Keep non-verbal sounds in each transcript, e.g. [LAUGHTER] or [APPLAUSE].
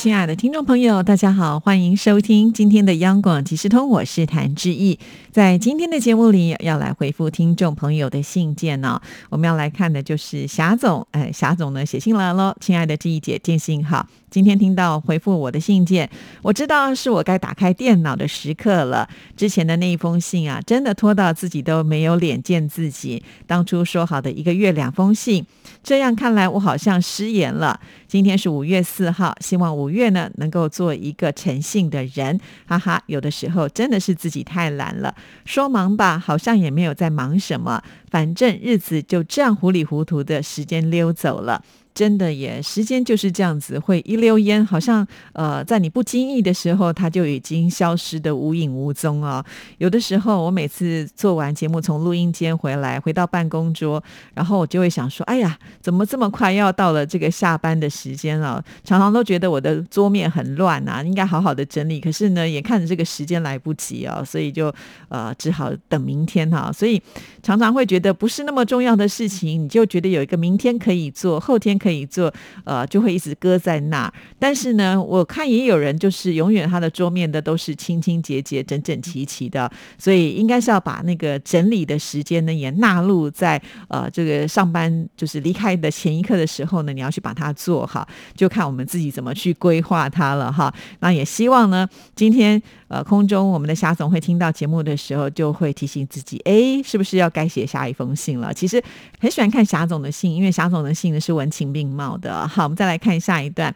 亲爱的听众朋友，大家好，欢迎收听今天的央广即时通，我是谭志毅。在今天的节目里，要来回复听众朋友的信件呢。我们要来看的就是霞总，哎，霞总呢写信来了，亲爱的志毅姐，见信好。今天听到回复我的信件，我知道是我该打开电脑的时刻了。之前的那一封信啊，真的拖到自己都没有脸见自己。当初说好的一个月两封信，这样看来我好像失言了。今天是五月四号，希望五月呢能够做一个诚信的人。哈哈，有的时候真的是自己太懒了。说忙吧，好像也没有在忙什么，反正日子就这样糊里糊涂的时间溜走了。真的耶，时间就是这样子，会一溜烟，好像呃，在你不经意的时候，它就已经消失的无影无踪啊。有的时候，我每次做完节目从录音间回来，回到办公桌，然后我就会想说：“哎呀，怎么这么快要到了这个下班的时间了？”常常都觉得我的桌面很乱啊，应该好好的整理。可是呢，眼看着这个时间来不及啊，所以就呃只好等明天哈。所以常常会觉得不是那么重要的事情，你就觉得有一个明天可以做，后天。可以可以做，呃，就会一直搁在那。但是呢，我看也有人就是永远他的桌面的都是清清洁洁、整整齐齐的，所以应该是要把那个整理的时间呢也纳入在呃这个上班就是离开的前一刻的时候呢，你要去把它做好，就看我们自己怎么去规划它了哈。那也希望呢，今天。呃，空中我们的霞总会听到节目的时候，就会提醒自己，哎，是不是要该写下一封信了？其实很喜欢看霞总的信，因为霞总的信呢是文情并茂的。好，我们再来看下一段。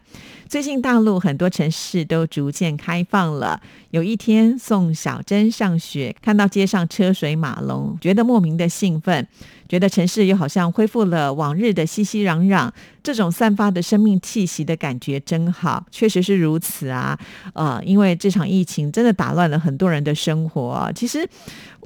最近大陆很多城市都逐渐开放了。有一天送小珍上学，看到街上车水马龙，觉得莫名的兴奋。觉得城市又好像恢复了往日的熙熙攘攘，这种散发的生命气息的感觉真好，确实是如此啊！呃，因为这场疫情真的打乱了很多人的生活。其实，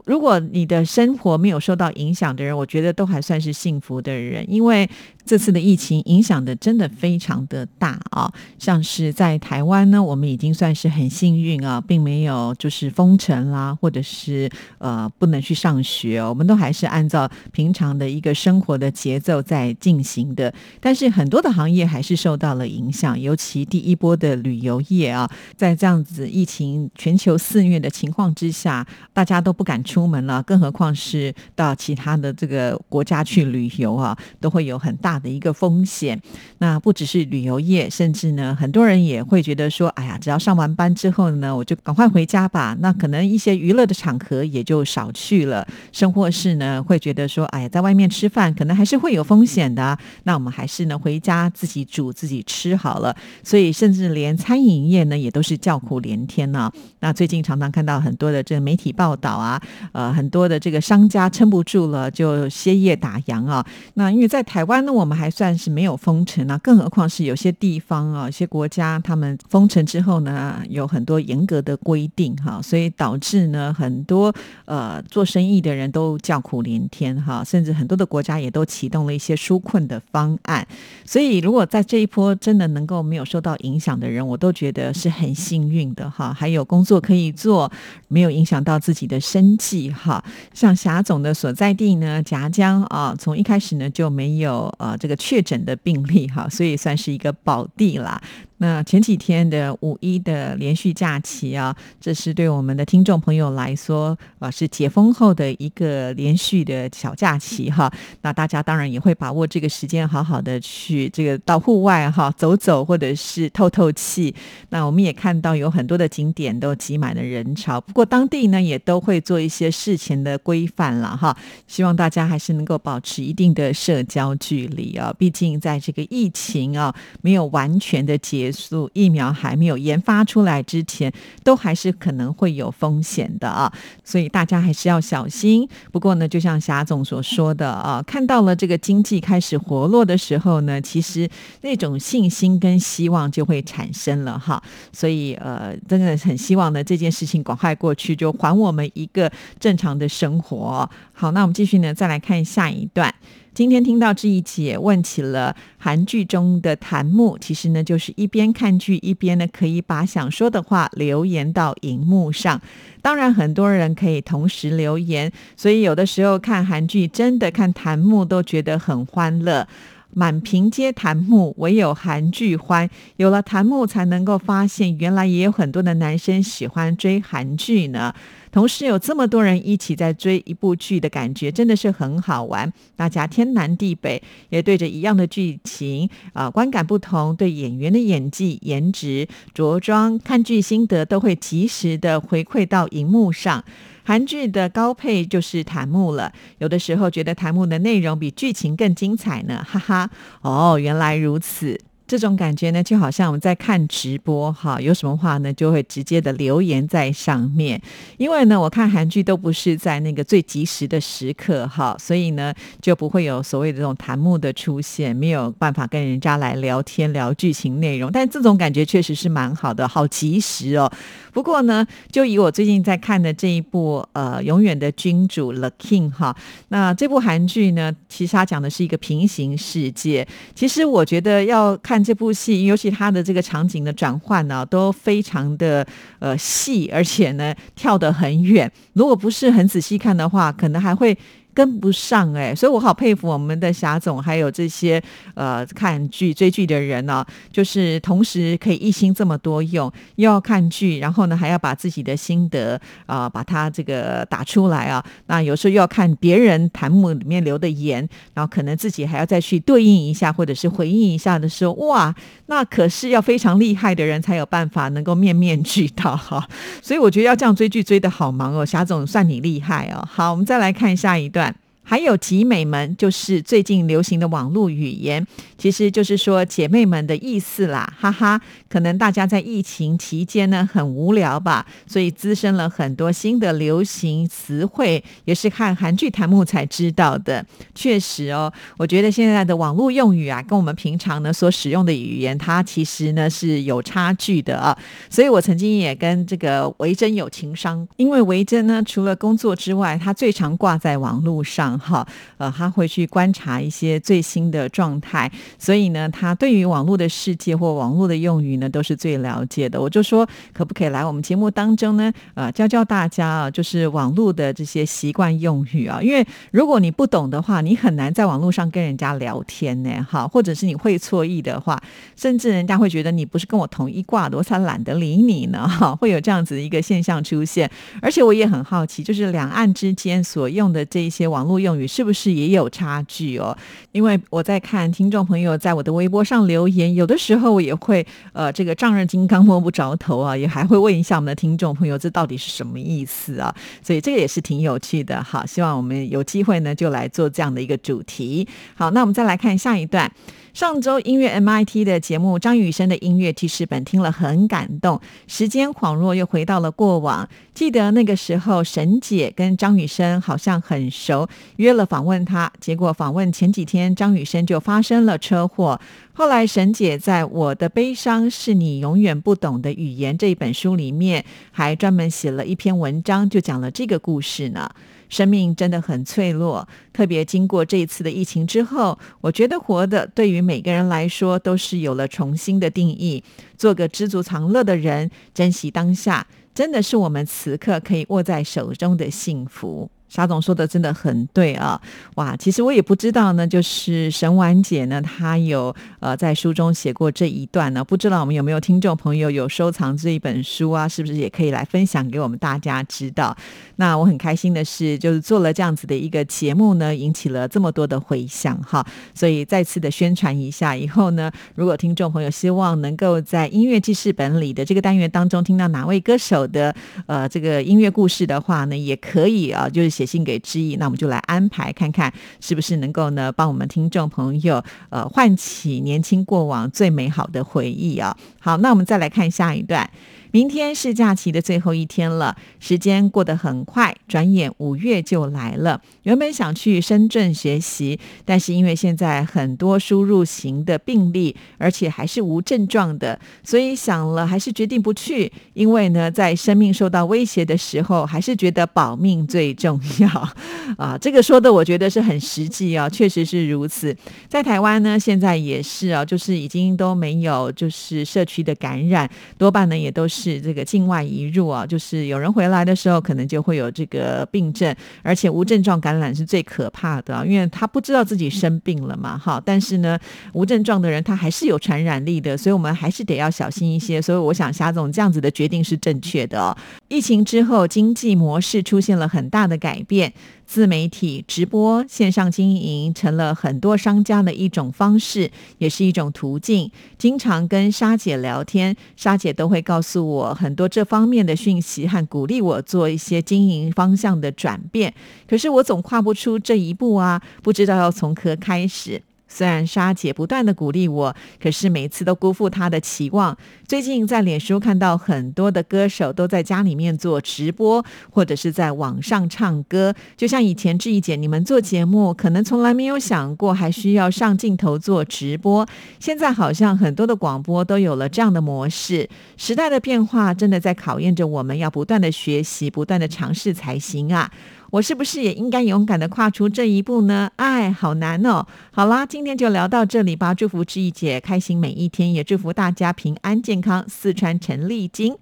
如果你的生活没有受到影响的人，我觉得都还算是幸福的人，因为。这次的疫情影响的真的非常的大啊，像是在台湾呢，我们已经算是很幸运啊，并没有就是封城啦，或者是呃不能去上学，我们都还是按照平常的一个生活的节奏在进行的。但是很多的行业还是受到了影响，尤其第一波的旅游业啊，在这样子疫情全球肆虐的情况之下，大家都不敢出门了，更何况是到其他的这个国家去旅游啊，都会有很大。的一个风险，那不只是旅游业，甚至呢，很多人也会觉得说，哎呀，只要上完班之后呢，我就赶快回家吧。那可能一些娱乐的场合也就少去了。生活是呢，会觉得说，哎呀，在外面吃饭可能还是会有风险的。那我们还是呢，回家自己煮自己吃好了。所以，甚至连餐饮业呢，也都是叫苦连天呢。那最近常常看到很多的这个媒体报道啊，呃，很多的这个商家撑不住了，就歇业打烊啊。那因为在台湾呢，我们还算是没有封城啊，更何况是有些地方啊，一些国家他们封城之后呢，有很多严格的规定哈，所以导致呢很多呃做生意的人都叫苦连天哈，甚至很多的国家也都启动了一些纾困的方案。所以如果在这一波真的能够没有受到影响的人，我都觉得是很幸运的哈，还有工作可以做，没有影响到自己的生记哈。像霞总的所在地呢，夹江啊，从一开始呢就没有呃。这个确诊的病例哈，所以算是一个宝地啦。那前几天的五一的连续假期啊，这是对我们的听众朋友来说啊，是解封后的一个连续的小假期哈。那大家当然也会把握这个时间，好好的去这个到户外哈走走，或者是透透气。那我们也看到有很多的景点都挤满了人潮，不过当地呢也都会做一些事前的规范了哈。希望大家还是能够保持一定的社交距离啊，毕竟在这个疫情啊没有完全的结。速疫苗还没有研发出来之前，都还是可能会有风险的啊，所以大家还是要小心。不过呢，就像霞总所说的啊，看到了这个经济开始活络的时候呢，其实那种信心跟希望就会产生了哈。所以呃，真的很希望呢，这件事情赶快过去，就还我们一个正常的生活。好，那我们继续呢，再来看下一段。今天听到这一节问起了韩剧中的弹幕，其实呢就是一边看剧一边呢可以把想说的话留言到荧幕上。当然，很多人可以同时留言，所以有的时候看韩剧真的看弹幕都觉得很欢乐。满屏皆弹幕，唯有韩剧欢。有了弹幕，才能够发现原来也有很多的男生喜欢追韩剧呢。同时有这么多人一起在追一部剧的感觉，真的是很好玩。大家天南地北，也对着一样的剧情啊，观感不同，对演员的演技、颜值、着装、看剧心得，都会及时的回馈到荧幕上。韩剧的高配就是弹幕了，有的时候觉得弹幕的内容比剧情更精彩呢，哈哈。哦，原来如此。这种感觉呢，就好像我们在看直播哈，有什么话呢，就会直接的留言在上面。因为呢，我看韩剧都不是在那个最及时的时刻哈，所以呢，就不会有所谓的这种弹幕的出现，没有办法跟人家来聊天聊剧情内容。但这种感觉确实是蛮好的，好及时哦。不过呢，就以我最近在看的这一部呃《永远的君主》The King 哈，那这部韩剧呢，其实它讲的是一个平行世界。其实我觉得要看。这部戏，尤其它的这个场景的转换呢，都非常的呃细，而且呢跳得很远。如果不是很仔细看的话，可能还会。跟不上哎，所以我好佩服我们的霞总，还有这些呃看剧追剧的人呢，就是同时可以一心这么多用，又要看剧，然后呢还要把自己的心得啊把它这个打出来啊。那有时候又要看别人弹幕里面留的言，然后可能自己还要再去对应一下，或者是回应一下的时候，哇，那可是要非常厉害的人才有办法能够面面俱到哈。所以我觉得要这样追剧追的好忙哦，霞总算你厉害哦。好，我们再来看下一段。还有集美们，就是最近流行的网络语言，其实就是说姐妹们的意思啦，哈哈。可能大家在疫情期间呢很无聊吧，所以滋生了很多新的流行词汇，也是看韩剧弹幕才知道的。确实哦，我觉得现在的网络用语啊，跟我们平常呢所使用的语言，它其实呢是有差距的啊。所以我曾经也跟这个维珍有情商，因为维珍呢除了工作之外，他最常挂在网络上。哈，呃，他会去观察一些最新的状态，所以呢，他对于网络的世界或网络的用语呢，都是最了解的。我就说，可不可以来我们节目当中呢？呃，教教大家啊，就是网络的这些习惯用语啊。因为如果你不懂的话，你很难在网络上跟人家聊天呢。哈，或者是你会错意的话，甚至人家会觉得你不是跟我同一挂的，我才懒得理你呢。哈，会有这样子的一个现象出现。而且我也很好奇，就是两岸之间所用的这一些网络用。用语是不是也有差距哦？因为我在看听众朋友在我的微博上留言，有的时候我也会呃，这个丈二金刚摸不着头啊，也还会问一下我们的听众朋友，这到底是什么意思啊？所以这个也是挺有趣的哈。希望我们有机会呢，就来做这样的一个主题。好，那我们再来看下一段。上周音乐 MIT 的节目，张雨生的音乐记事本听了很感动。时间恍若又回到了过往，记得那个时候，沈姐跟张雨生好像很熟，约了访问他。结果访问前几天，张雨生就发生了车祸。后来沈姐在我的悲伤是你永远不懂的语言这一本书里面，还专门写了一篇文章，就讲了这个故事呢。生命真的很脆弱，特别经过这一次的疫情之后，我觉得活的对于每个人来说都是有了重新的定义。做个知足常乐的人，珍惜当下，真的是我们此刻可以握在手中的幸福。沙总说的真的很对啊！哇，其实我也不知道呢，就是沈婉姐呢，她有呃在书中写过这一段呢，不知道我们有没有听众朋友有收藏这一本书啊？是不是也可以来分享给我们大家知道？那我很开心的是，就是做了这样子的一个节目呢，引起了这么多的回响哈，所以再次的宣传一下，以后呢，如果听众朋友希望能够在音乐记事本里的这个单元当中听到哪位歌手的呃这个音乐故事的话呢，也可以啊，就是。写信给知意，那我们就来安排看看，是不是能够呢，帮我们听众朋友呃唤起年轻过往最美好的回忆啊！好，那我们再来看下一段。明天是假期的最后一天了，时间过得很快，转眼五月就来了。原本想去深圳学习，但是因为现在很多输入型的病例，而且还是无症状的，所以想了还是决定不去。因为呢，在生命受到威胁的时候，还是觉得保命最重要 [LAUGHS] 啊。这个说的我觉得是很实际啊，确实是如此。在台湾呢，现在也是啊，就是已经都没有就是社区的感染，多半呢也都是。是这个境外移入啊，就是有人回来的时候，可能就会有这个病症，而且无症状感染是最可怕的，因为他不知道自己生病了嘛，哈。但是呢，无症状的人他还是有传染力的，所以我们还是得要小心一些。所以我想，霞总这样子的决定是正确的哦。疫情之后，经济模式出现了很大的改变。自媒体直播、线上经营成了很多商家的一种方式，也是一种途径。经常跟沙姐聊天，沙姐都会告诉我很多这方面的讯息，和鼓励我做一些经营方向的转变。可是我总跨不出这一步啊，不知道要从何开始。虽然莎姐不断的鼓励我，可是每次都辜负她的期望。最近在脸书看到很多的歌手都在家里面做直播，或者是在网上唱歌。就像以前志怡姐你们做节目，可能从来没有想过还需要上镜头做直播。现在好像很多的广播都有了这样的模式。时代的变化真的在考验着我们，要不断的学习，不断的尝试才行啊。我是不是也应该勇敢的跨出这一步呢？哎，好难哦！好啦，今天就聊到这里吧。祝福志毅姐开心每一天，也祝福大家平安健康。四川陈丽晶。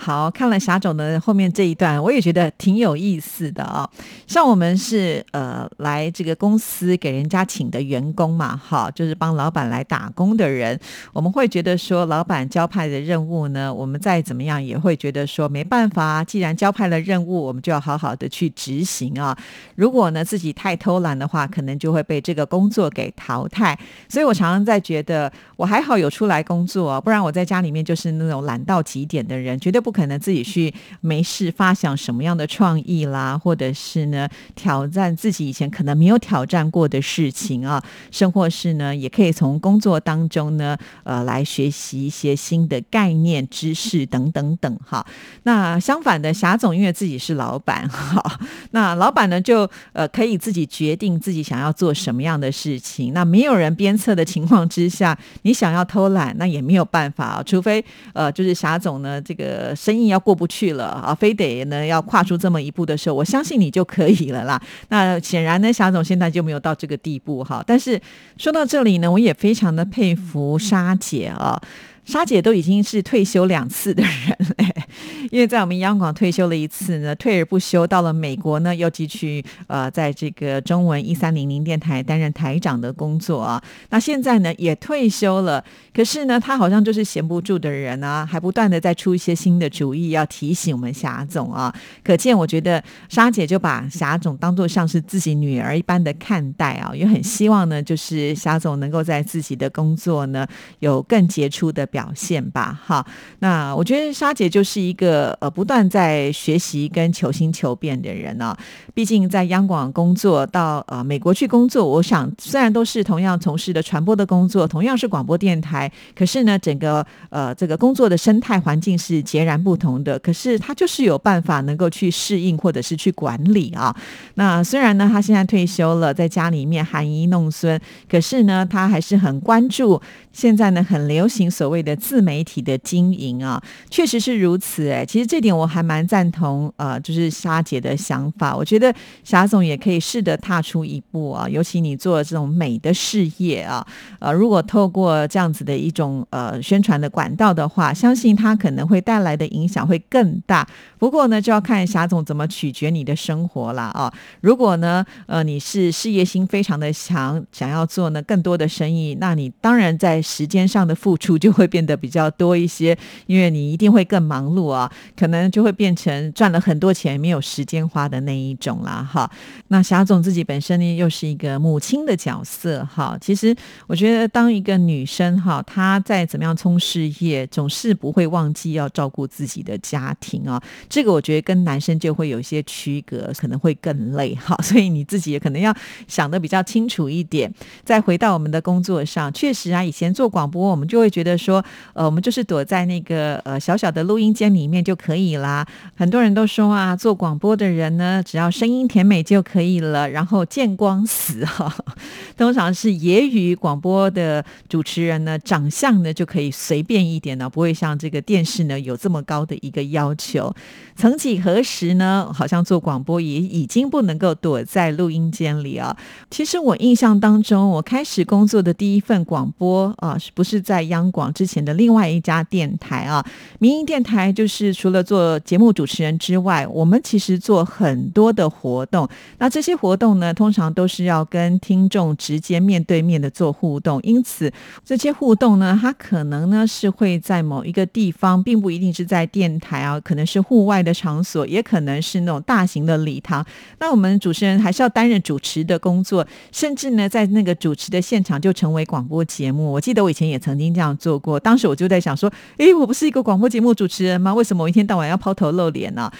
好看了霞总的后面这一段，我也觉得挺有意思的啊。像我们是呃来这个公司给人家请的员工嘛，哈，就是帮老板来打工的人，我们会觉得说，老板交派的任务呢，我们再怎么样也会觉得说没办法，既然交派了任务，我们就要好好的去执行啊。如果呢自己太偷懒的话，可能就会被这个工作给淘汰。所以我常常在觉得，我还好有出来工作，不然我在家里面就是那种懒到极点的人，绝对不。可能自己去没事发想什么样的创意啦，或者是呢挑战自己以前可能没有挑战过的事情啊，甚或是呢也可以从工作当中呢呃来学习一些新的概念、知识等等等哈。那相反的，霞总因为自己是老板哈，[LAUGHS] 那老板呢就呃可以自己决定自己想要做什么样的事情。那没有人鞭策的情况之下，你想要偷懒那也没有办法啊，除非呃就是霞总呢这个。生意要过不去了啊，非得呢要跨出这么一步的时候，我相信你就可以了啦。那显然呢，霞总现在就没有到这个地步哈。但是说到这里呢，我也非常的佩服莎姐啊。莎姐都已经是退休两次的人了，因为在我们央广退休了一次呢，退而不休，到了美国呢又继续呃，在这个中文一三零零电台担任台长的工作啊。那现在呢也退休了，可是呢他好像就是闲不住的人啊，还不断的在出一些新的主意，要提醒我们霞总啊。可见我觉得莎姐就把霞总当做像是自己女儿一般的看待啊，也很希望呢，就是霞总能够在自己的工作呢有更杰出的表。表现吧，哈。那我觉得莎姐就是一个呃呃不断在学习跟求新求变的人呢。毕竟在央广工作到呃美国去工作，我想虽然都是同样从事的传播的工作，同样是广播电台，可是呢，整个呃这个工作的生态环境是截然不同的。可是他就是有办法能够去适应或者是去管理啊。那虽然呢，他现在退休了，在家里面含饴弄孙，可是呢，他还是很关注现在呢很流行所谓的。自媒体的经营啊，确实是如此哎。其实这点我还蛮赞同，呃，就是莎姐的想法。我觉得霞总也可以试着踏出一步啊，尤其你做这种美的事业啊，呃，如果透过这样子的一种呃宣传的管道的话，相信它可能会带来的影响会更大。不过呢，就要看霞总怎么取决你的生活了啊。如果呢，呃，你是事业心非常的强，想要做呢更多的生意，那你当然在时间上的付出就会变。变得比较多一些，因为你一定会更忙碌啊。可能就会变成赚了很多钱没有时间花的那一种啦。哈，那霞总自己本身呢又是一个母亲的角色，哈，其实我觉得当一个女生哈，她在怎么样冲事业，总是不会忘记要照顾自己的家庭啊。这个我觉得跟男生就会有一些区隔，可能会更累哈。[LAUGHS] 所以你自己也可能要想的比较清楚一点。再回到我们的工作上，确实啊，以前做广播，我们就会觉得说，呃，我们就是躲在那个呃小小的录音间里面就就可以啦。很多人都说啊，做广播的人呢，只要声音甜美就可以了，然后见光死哈。[LAUGHS] 通常是业余广播的主持人呢，长相呢就可以随便一点呢，不会像这个电视呢有这么高的一个要求。曾几何时呢，好像做广播也已经不能够躲在录音间里啊。其实我印象当中，我开始工作的第一份广播啊，是不是在央广之前的另外一家电台啊？民营电台就是除了做节目主持人之外，我们其实做很多的活动。那这些活动呢，通常都是要跟听众直接面对面的做互动，因此这些互动呢，它可能呢是会在某一个地方，并不一定是在电台啊，可能是户外的场所，也可能是那种大型的礼堂。那我们主持人还是要担任主持的工作，甚至呢，在那个主持的现场就成为广播节目。我记得我以前也曾经这样做过，当时我就在想说，诶，我不是一个广播节目主持人吗？为什么一天到晚要抛头露脸呢？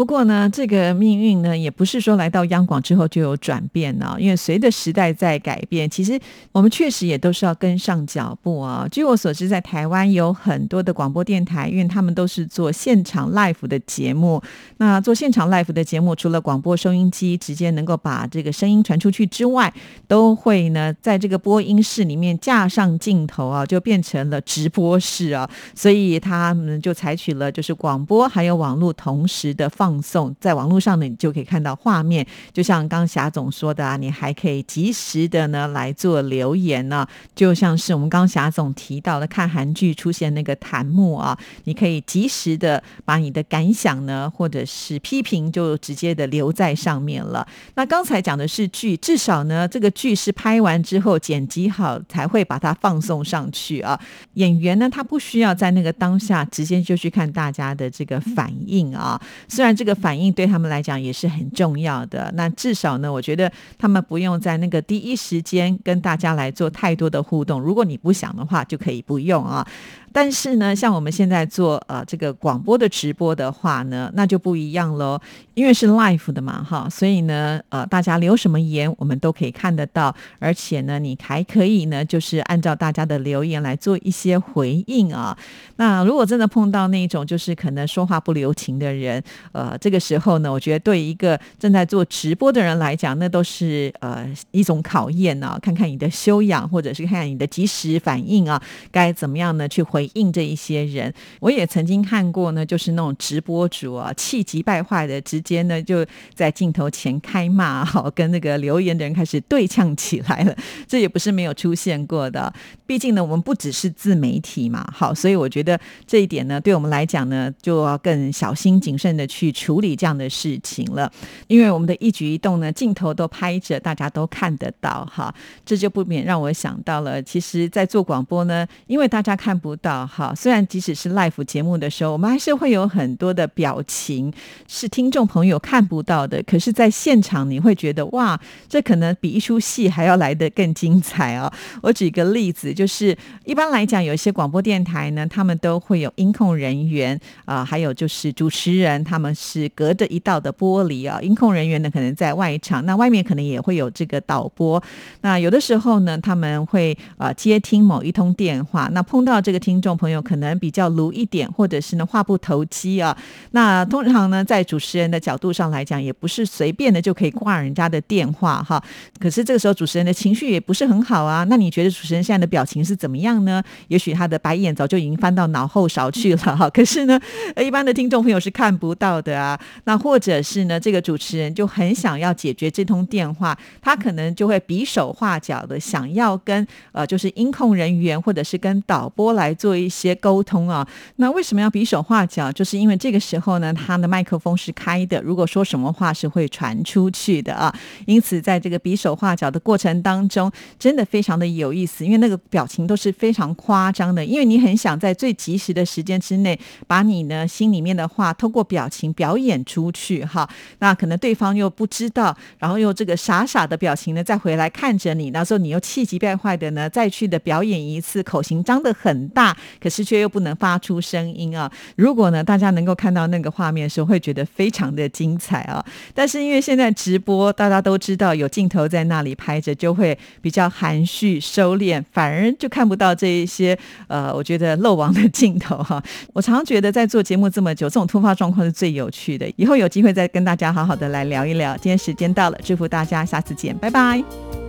不过呢，这个命运呢，也不是说来到央广之后就有转变呢。因为随着时代在改变，其实我们确实也都是要跟上脚步啊。据我所知，在台湾有很多的广播电台，因为他们都是做现场 live 的节目。那做现场 live 的节目，除了广播收音机直接能够把这个声音传出去之外，都会呢在这个播音室里面架上镜头啊，就变成了直播室啊。所以他们就采取了就是广播还有网络同时的放。放送在网络上呢，你就可以看到画面，就像刚霞总说的啊，你还可以及时的呢来做留言呢，就像是我们刚霞总提到的，看韩剧出现那个弹幕啊，你可以及时的把你的感想呢，或者是批评，就直接的留在上面了。那刚才讲的是剧，至少呢，这个剧是拍完之后剪辑好才会把它放送上去啊。演员呢，他不需要在那个当下直接就去看大家的这个反应啊，虽然。这个反应对他们来讲也是很重要的。那至少呢，我觉得他们不用在那个第一时间跟大家来做太多的互动。如果你不想的话，就可以不用啊。但是呢，像我们现在做呃这个广播的直播的话呢，那就不一样喽，因为是 live 的嘛，哈，所以呢，呃，大家留什么言，我们都可以看得到，而且呢，你还可以呢，就是按照大家的留言来做一些回应啊。那如果真的碰到那种就是可能说话不留情的人，呃，呃这个时候呢，我觉得对一个正在做直播的人来讲，那都是呃一种考验啊，看看你的修养，或者是看看你的及时反应啊，该怎么样呢去。回应这一些人，我也曾经看过呢，就是那种直播主啊，气急败坏的，直接呢就在镜头前开骂，好跟那个留言的人开始对呛起来了。这也不是没有出现过的，毕竟呢，我们不只是自媒体嘛，好，所以我觉得这一点呢，对我们来讲呢，就要更小心谨慎的去处理这样的事情了。因为我们的一举一动呢，镜头都拍着，大家都看得到，哈，这就不免让我想到了，其实，在做广播呢，因为大家看不到。哈，虽然即使是 live 节目的时候，我们还是会有很多的表情是听众朋友看不到的。可是，在现场你会觉得哇，这可能比一出戏还要来得更精彩哦。我举个例子，就是一般来讲，有一些广播电台呢，他们都会有音控人员啊，还有就是主持人，他们是隔着一道的玻璃啊。音控人员呢，可能在外场，那外面可能也会有这个导播。那有的时候呢，他们会啊接听某一通电话，那碰到这个听。众朋友可能比较鲁一点，或者是呢话不投机啊。那通常呢，在主持人的角度上来讲，也不是随便的就可以挂人家的电话哈。可是这个时候主持人的情绪也不是很好啊。那你觉得主持人现在的表情是怎么样呢？也许他的白眼早就已经翻到脑后勺去了哈。可是呢，一般的听众朋友是看不到的。的啊。那或者是呢，这个主持人就很想要解决这通电话，他可能就会比手画脚的想要跟呃，就是音控人员或者是跟导播来做一些沟通啊。那为什么要比手画脚？就是因为这个时候呢，他的麦克风是开的，如果说什么话是会传出去的啊。因此，在这个比手画脚的过程当中，真的非常的有意思，因为那个表情都是非常夸张的，因为你很想在最及时的时间之内，把你呢心里面的话透过表情表演出去哈。那可能对方又不知道，然后用这个傻傻的表情呢再回来看着你，那时候你又气急败坏的呢再去的表演一次，口型张得很大，可是却又不能发出声音啊。如果呢大家能够看到那个画面的时候，会觉得非常的精彩啊。但是因为现在直播，大家都知道有镜头在那里拍着，就会比较含蓄收敛，反而就看不到这一些呃，我觉得漏网的镜头哈。我常常觉得在做节目这么久，这种突发状况是最有去的。以后有机会再跟大家好好的来聊一聊。今天时间到了，祝福大家，下次见，拜拜。